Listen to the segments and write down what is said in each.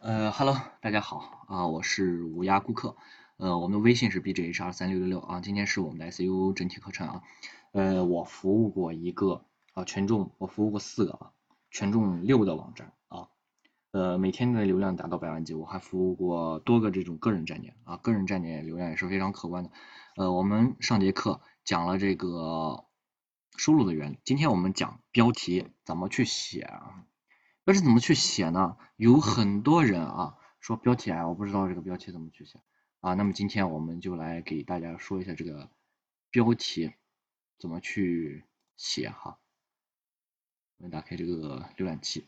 呃哈喽，大家好啊，我是无涯顾客，呃，我们的微信是 b j h 二三六六六啊，今天是我们的 S U 整体课程啊，呃，我服务过一个啊权重，我服务过四个啊权重六的网站啊，呃，每天的流量达到百万级，我还服务过多个这种个人站点啊，个人站点流量也是非常可观的，呃，我们上节课讲了这个收录的原理，今天我们讲标题怎么去写啊。标题怎么去写呢？有很多人啊说标题啊，我不知道这个标题怎么去写啊。那么今天我们就来给大家说一下这个标题怎么去写哈。我们打开这个浏览器，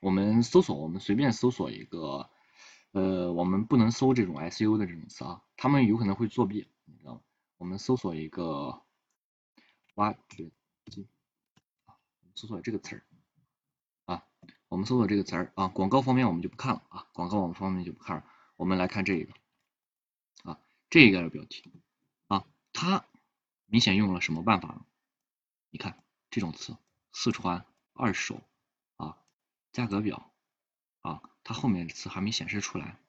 我们搜索，我们随便搜索一个，呃，我们不能搜这种 SU 的这种词啊，他们有可能会作弊，你知道吗？我们搜索一个挖掘机。搜索这个词儿啊，我们搜索这个词儿啊，广告方面我们就不看了啊，广告我们方面就不看了，我们来看这个啊，这个标题啊，它明显用了什么办法呢？你看这种词，四川二手啊，价格表啊，它后面的词还没显示出来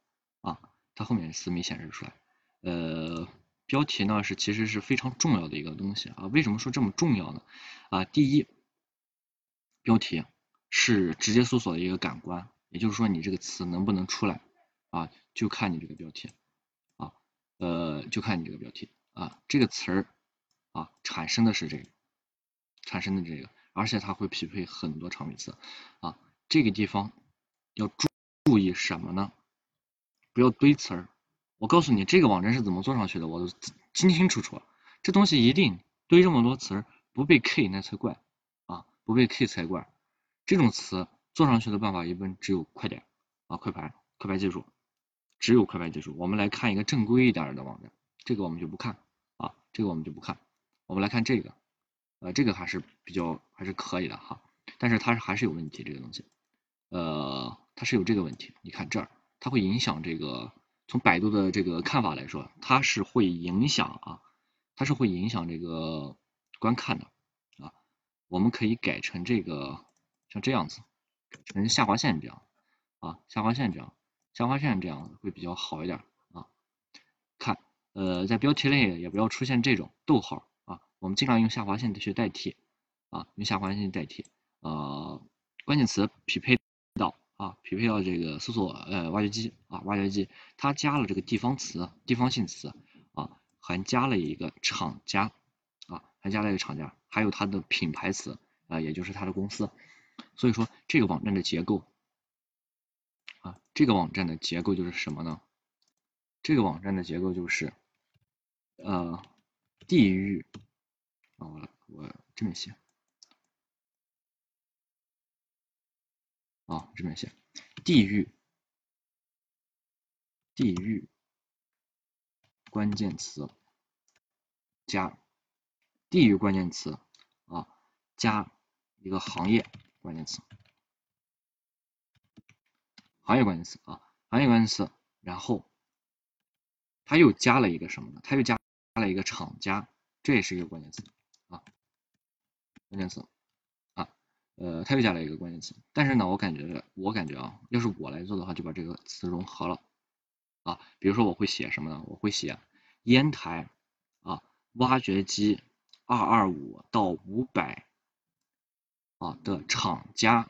啊，它后面的词没显示出来，呃，标题呢是其实是非常重要的一个东西啊，为什么说这么重要呢？啊，第一。标题是直接搜索的一个感官，也就是说你这个词能不能出来啊，就看你这个标题啊，呃，就看你这个标题啊，这个词儿啊产生的是这个，产生的这个，而且它会匹配很多长语词啊，这个地方要注注意什么呢？不要堆词儿。我告诉你这个网站是怎么做上去的，我都清清楚楚。这东西一定堆这么多词儿，不被 K 那才怪。不被 K 才怪，这种词做上去的办法一般只有快点啊，快排，快排技术，只有快排技术。我们来看一个正规一点的网站，这个我们就不看啊，这个我们就不看。我们来看这个，呃，这个还是比较还是可以的哈，但是它是还是有问题，这个东西，呃，它是有这个问题。你看这儿，它会影响这个，从百度的这个看法来说，它是会影响啊，它是会影响这个观看的。我们可以改成这个，像这样子，改成下划线这样，啊，下划线这样，下划线这样会比较好一点啊。看，呃，在标题类也不要出现这种逗号啊，我们尽量用下划线去代替，啊，用下划线代替，呃，关键词匹配到啊，匹配到这个搜索呃挖掘机啊，挖掘机它加了这个地方词、地方性词啊，还加了一个厂家。还加了一个厂家，还有它的品牌词啊，也就是它的公司。所以说这个网站的结构啊，这个网站的结构就是什么呢？这个网站的结构就是呃地域啊，我我这么写啊，这么写地域地域关键词加。地域关键词啊，加一个行业关键词，行业关键词啊，行业关键词，然后他又加了一个什么呢？他又加加了一个厂家，这也是一个关键词啊，关键词啊，呃，他又加了一个关键词，但是呢，我感觉我感觉啊，要是我来做的话，就把这个词融合了啊，比如说我会写什么呢？我会写烟台啊，挖掘机。二二五到五百啊的厂家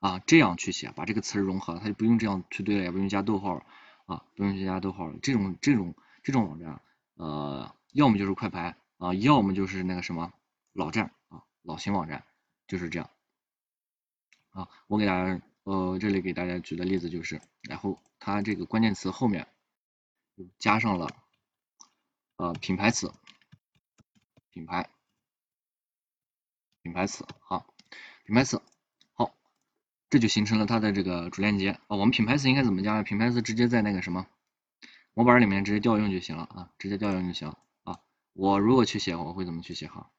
啊，这样去写，把这个词融合，它就不用这样去对了，也不用加逗号啊，不用去加逗号了。这种这种这种网站，呃，要么就是快排啊，要么就是那个什么老站啊，老型网站就是这样啊。我给大家，呃，这里给大家举的例子就是，然后它这个关键词后面加上了呃品牌词。品牌，品牌词，好，品牌词，好，这就形成了它的这个主链接啊。我们品牌词应该怎么加？品牌词直接在那个什么模板里面直接调用就行了啊，直接调用就行啊。我如果去写，我会怎么去写哈？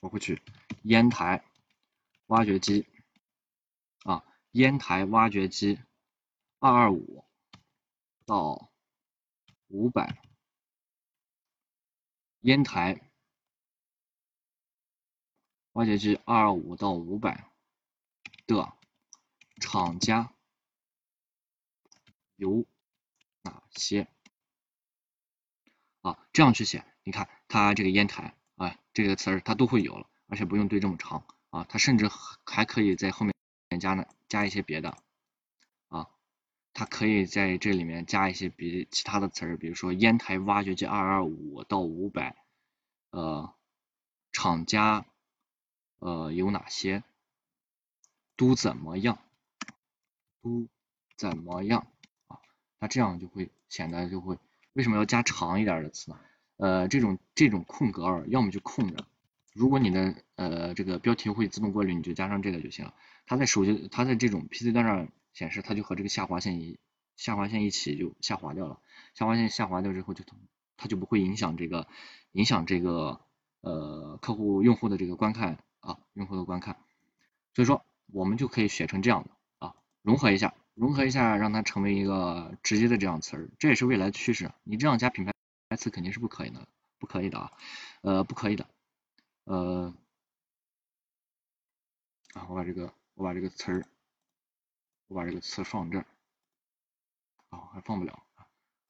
我会去烟台挖掘机啊，烟台挖掘机二二五到五百。烟台挖掘机二五到五百的厂家有哪些？啊，这样去写，你看它这个烟台啊这个词儿它都会有了，而且不用对这么长啊，它甚至还可以在后面加呢加一些别的，它可以在这里面加一些别其他的词儿，比如说烟台挖掘机二二五到五百，呃，厂家呃有哪些？都怎么样？都怎么样啊？那这样就会显得就会。为什么要加长一点的词呢？呃，这种这种空格儿要么就空着，如果你的呃这个标题会自动过滤，你就加上这个就行了。它在手机它在这种 PC 端上显示，它就和这个下划线一下划线一起就下滑掉了。下划线下滑掉之后，就它就不会影响这个影响这个呃客户用户的这个观看啊，用户的观看。所以说我们就可以写成这样的啊，融合一下。融合一下，让它成为一个直接的这样词儿，这也是未来的趋势。你这样加品牌词肯定是不可以的，不可以的啊，呃，不可以的，呃，啊，我把这个，我把这个词儿，我把这个词放这儿，啊，还放不了啊。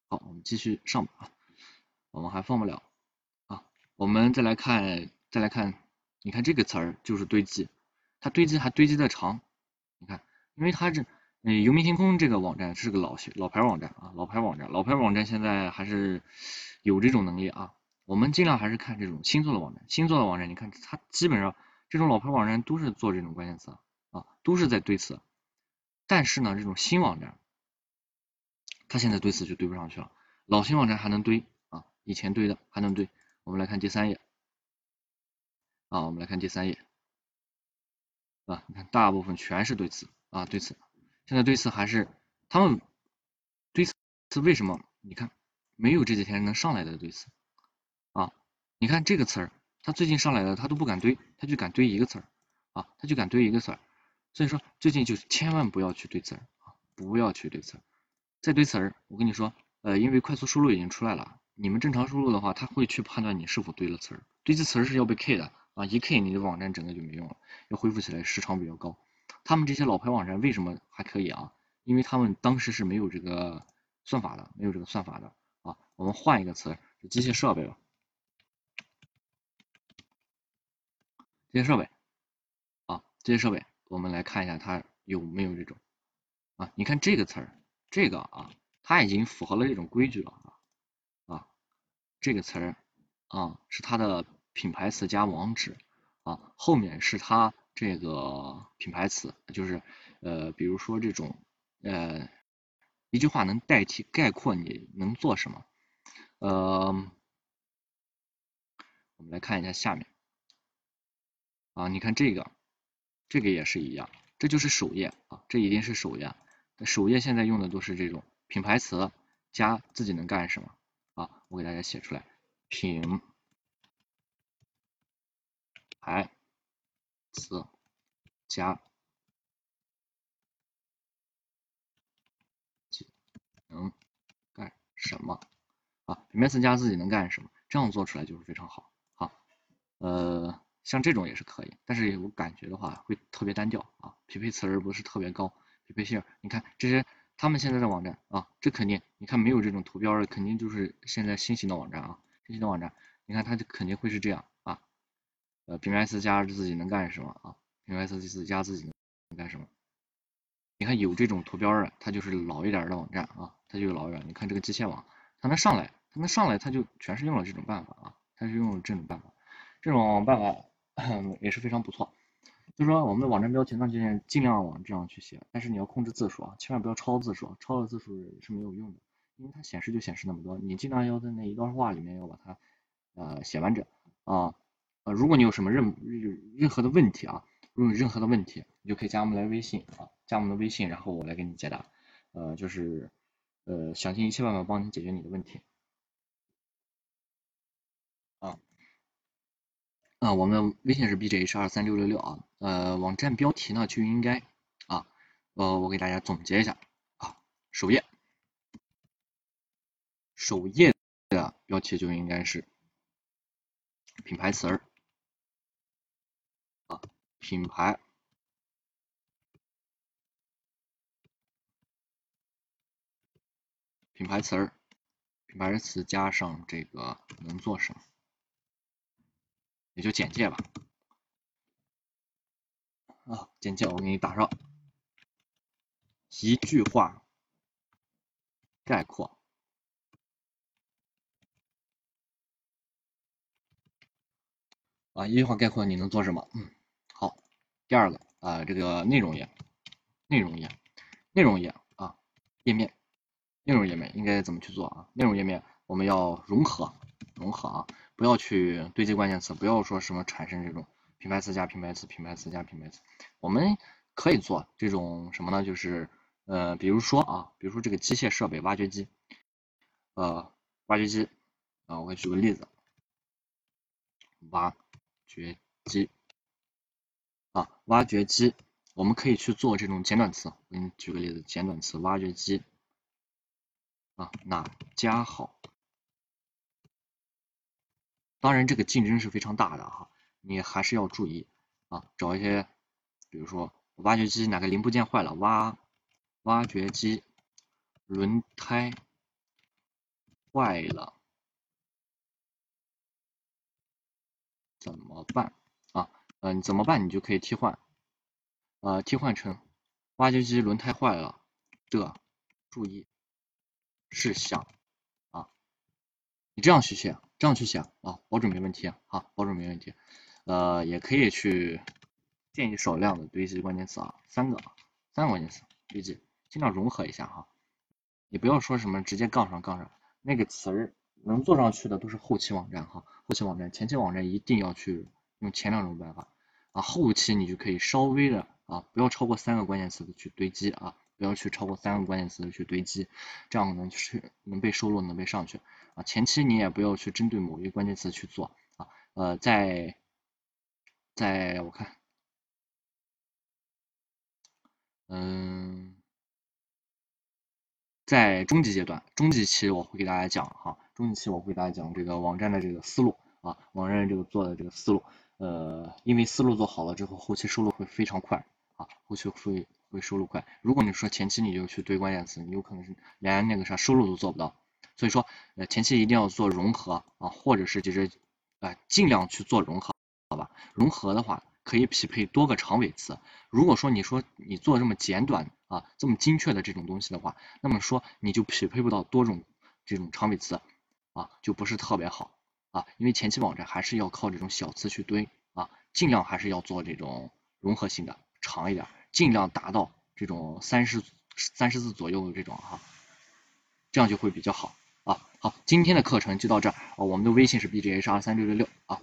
好，我们继续上吧啊，我们还放不了啊。我们再来看，再来看，你看这个词儿就是堆积，它堆积还堆积的长，你看，因为它这。嗯，游民天空这个网站是个老老牌网站啊，老牌网站，老牌网站现在还是有这种能力啊。我们尽量还是看这种新做的网站，新做的网站，你看它基本上这种老牌网站都是做这种关键词啊，都是在堆词。但是呢，这种新网站，它现在堆词就堆不上去了。老新网站还能堆啊，以前堆的还能堆。我们来看第三页啊，我们来看第三页啊，你看大部分全是堆词啊，堆词。现在堆词还是他们堆词为什么？你看没有这几天能上来的堆词啊？你看这个词儿，他最近上来的他都不敢堆，他就敢堆一个词儿啊，他就敢堆一个词儿。所以说最近就千万不要去堆词儿啊，不要去堆词儿。再堆词儿，我跟你说，呃，因为快速输入已经出来了，你们正常输入的话，他会去判断你是否堆了词儿。堆积词儿是要被 K 的啊，一 K 你的网站整个就没用了，要恢复起来时长比较高。他们这些老牌网站为什么还可以啊？因为他们当时是没有这个算法的，没有这个算法的啊。我们换一个词，机械设备吧。机械设备啊，机械设备，我们来看一下它有没有这种啊？你看这个词儿，这个啊，它已经符合了这种规矩了啊，这个词儿啊是它的品牌词加网址啊，后面是它。这个品牌词就是呃，比如说这种呃，一句话能代替概括你能做什么？呃，我们来看一下下面啊，你看这个，这个也是一样，这就是首页啊，这一定是首页。首页现在用的都是这种品牌词加自己能干什么啊？我给大家写出来，品牌。词加能干什么啊？品牌词加自己能干什么？这样做出来就是非常好。好，呃，像这种也是可以，但是我感觉的话会特别单调啊，匹配词儿不是特别高，匹配性。你看这些他们现在的网站啊，这肯定你看没有这种图标的，肯定就是现在新型的网站啊，新型的网站，你看它就肯定会是这样啊。呃，品牌词加自己能干什么啊？品牌词加自己能干什么？你看有这种图标的，它就是老一点的网站啊，它就老一点。你看这个机械网，它能上来，它能上来，它就全是用了这种办法啊，它是用了这种办法，这种办法也是非常不错。就是说我们的网站标题呢，就尽量往这样去写，但是你要控制字数啊，千万不要超字数，超了字数是没有用的，因为它显示就显示那么多，你尽量要在那一段话里面要把它呃写完整啊。啊，如果你有什么任任何的问题啊，如果有任何的问题，你就可以加我们来微信啊，加我们的微信，然后我来给你解答，呃，就是呃想尽一切办法帮你解决你的问题。啊，啊，我们微信是 bjh 二三六六六啊，呃，网站标题呢就应该啊，呃，我给大家总结一下啊，首页，首页的标题就应该是品牌词儿啊。品牌。品牌词儿，品牌词加上这个能做什么，也就简介吧。啊，简介我给你打上，一句话概括。啊，一句话概括你能做什么？嗯，好。第二个啊，这个内容页，内容页，内容页啊，页面。内容页面应该怎么去做啊？内容页面我们要融合，融合啊，不要去堆积关键词，不要说什么产生这种品牌词加品牌词，品牌词加品牌词。我们可以做这种什么呢？就是呃，比如说啊，比如说这个机械设备挖掘机，呃，挖掘机啊，我给举个例子，挖掘机啊，挖掘机，我们可以去做这种简短词。我给你举个例子，简短词挖掘机。啊，哪家好？当然，这个竞争是非常大的哈，你还是要注意啊，找一些，比如说挖掘机哪个零部件坏了，挖挖掘机轮胎坏了怎么办啊？嗯，怎么办？你就可以替换，呃，替换成挖掘机轮胎坏了的注意。事项啊，你这样去写，这样去写啊，保准没问题啊，保准没问题。呃，也可以去建议少量的堆积关键词啊，三个，三个关键词堆积，尽量融合一下哈。你不要说什么直接杠上杠上，那个词儿能做上去的都是后期网站哈，后期网站，前期网站一定要去用前两种办法啊，后期你就可以稍微的啊，不要超过三个关键词的去堆积啊。不要去超过三个关键词去堆积，这样能去能被收录，能被上去啊。前期你也不要去针对某一个关键词去做啊。呃，在在我看，嗯，在中级阶段，中级期我会给大家讲哈，中级期我会给大家讲这个网站的这个思路啊，网站这个做的这个思路，呃，因为思路做好了之后，后期收录会非常快啊，后期会。会收入快。如果你说前期你就去堆关键词，你有可能是连那个啥收入都做不到。所以说，呃，前期一定要做融合啊，或者是就是呃尽量去做融合，好吧？融合的话可以匹配多个长尾词。如果说你说你做这么简短啊，这么精确的这种东西的话，那么说你就匹配不到多种这种长尾词啊，就不是特别好啊。因为前期网站还是要靠这种小词去堆啊，尽量还是要做这种融合性的长一点。尽量达到这种三十三十字左右的这种哈，这样就会比较好啊。好，今天的课程就到这儿啊，我们的微信是 b G h 二三六六六啊。